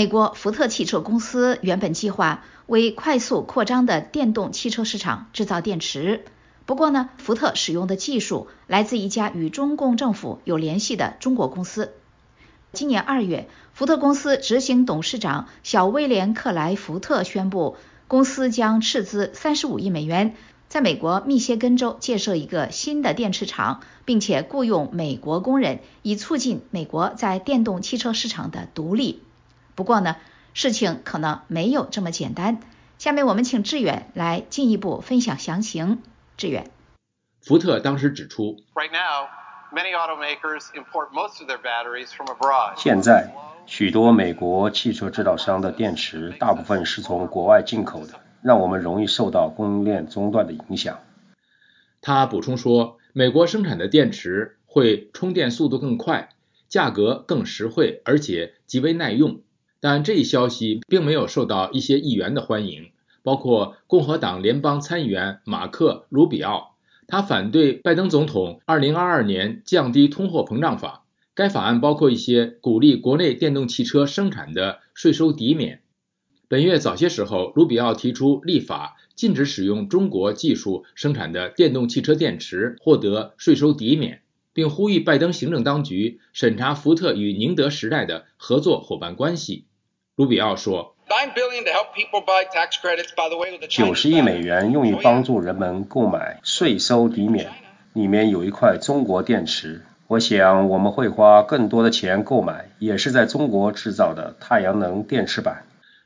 美国福特汽车公司原本计划为快速扩张的电动汽车市场制造电池。不过呢，福特使用的技术来自一家与中共政府有联系的中国公司。今年二月，福特公司执行董事长小威廉·克莱福特宣布，公司将斥资三十五亿美元，在美国密歇根州建设一个新的电池厂，并且雇佣美国工人，以促进美国在电动汽车市场的独立。不过呢，事情可能没有这么简单。下面我们请志远来进一步分享详情。志远，福特当时指出，Right now, many automakers import most of their batteries from abroad.，现在许多美国汽车制造商的电池大部分是从国外进口的，让我们容易受到供应链中断的影响。他补充说，美国生产的电池会充电速度更快，价格更实惠，而且极为耐用。但这一消息并没有受到一些议员的欢迎。包括共和党联邦参议员马克·卢比奥，他反对拜登总统2022年降低通货膨胀法。该法案包括一些鼓励国内电动汽车生产的税收抵免。本月早些时候，卢比奥提出立法禁止使用中国技术生产的电动汽车电池获得税收抵免，并呼吁拜登行政当局审查福特与宁德时代的合作伙伴关系。卢比奥说。九十亿美元用于帮助人们购买税收抵免，里面有一块中国电池。我想我们会花更多的钱购买也是在中国制造的太阳能电池板。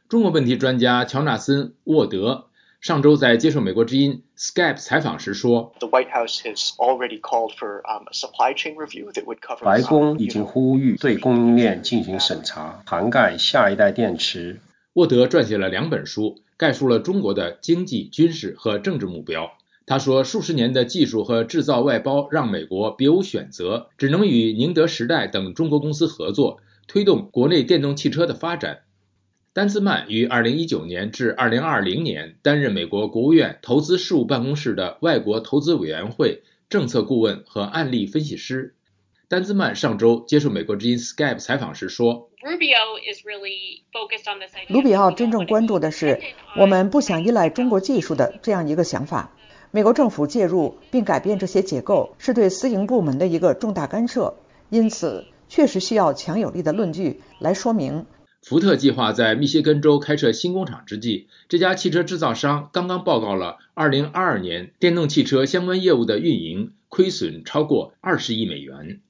中国问题专家乔纳森·沃德上周在接受美国之音 Skype 采访时说：“白宫已经呼吁对供应链进行审查，涵盖下一代电池。”沃德撰写了两本书，概述了中国的经济、军事和政治目标。他说，数十年的技术和制造外包让美国别无选择，只能与宁德时代等中国公司合作，推动国内电动汽车的发展。丹兹曼于2019年至2020年担任美国国务院投资事务办公室的外国投资委员会政策顾问和案例分析师。丹兹曼上周接受美国之音 Skype 采访时说。卢比奥真正关注的是我们不想依赖中国技术的这样一个想法。美国政府介入并改变这些结构，是对私营部门的一个重大干涉，因此确实需要强有力的论据来说明。福特计划在密歇根州开设新工厂之际，这家汽车制造商刚刚报告了2022年电动汽车相关业务的运营亏损超过20亿美元。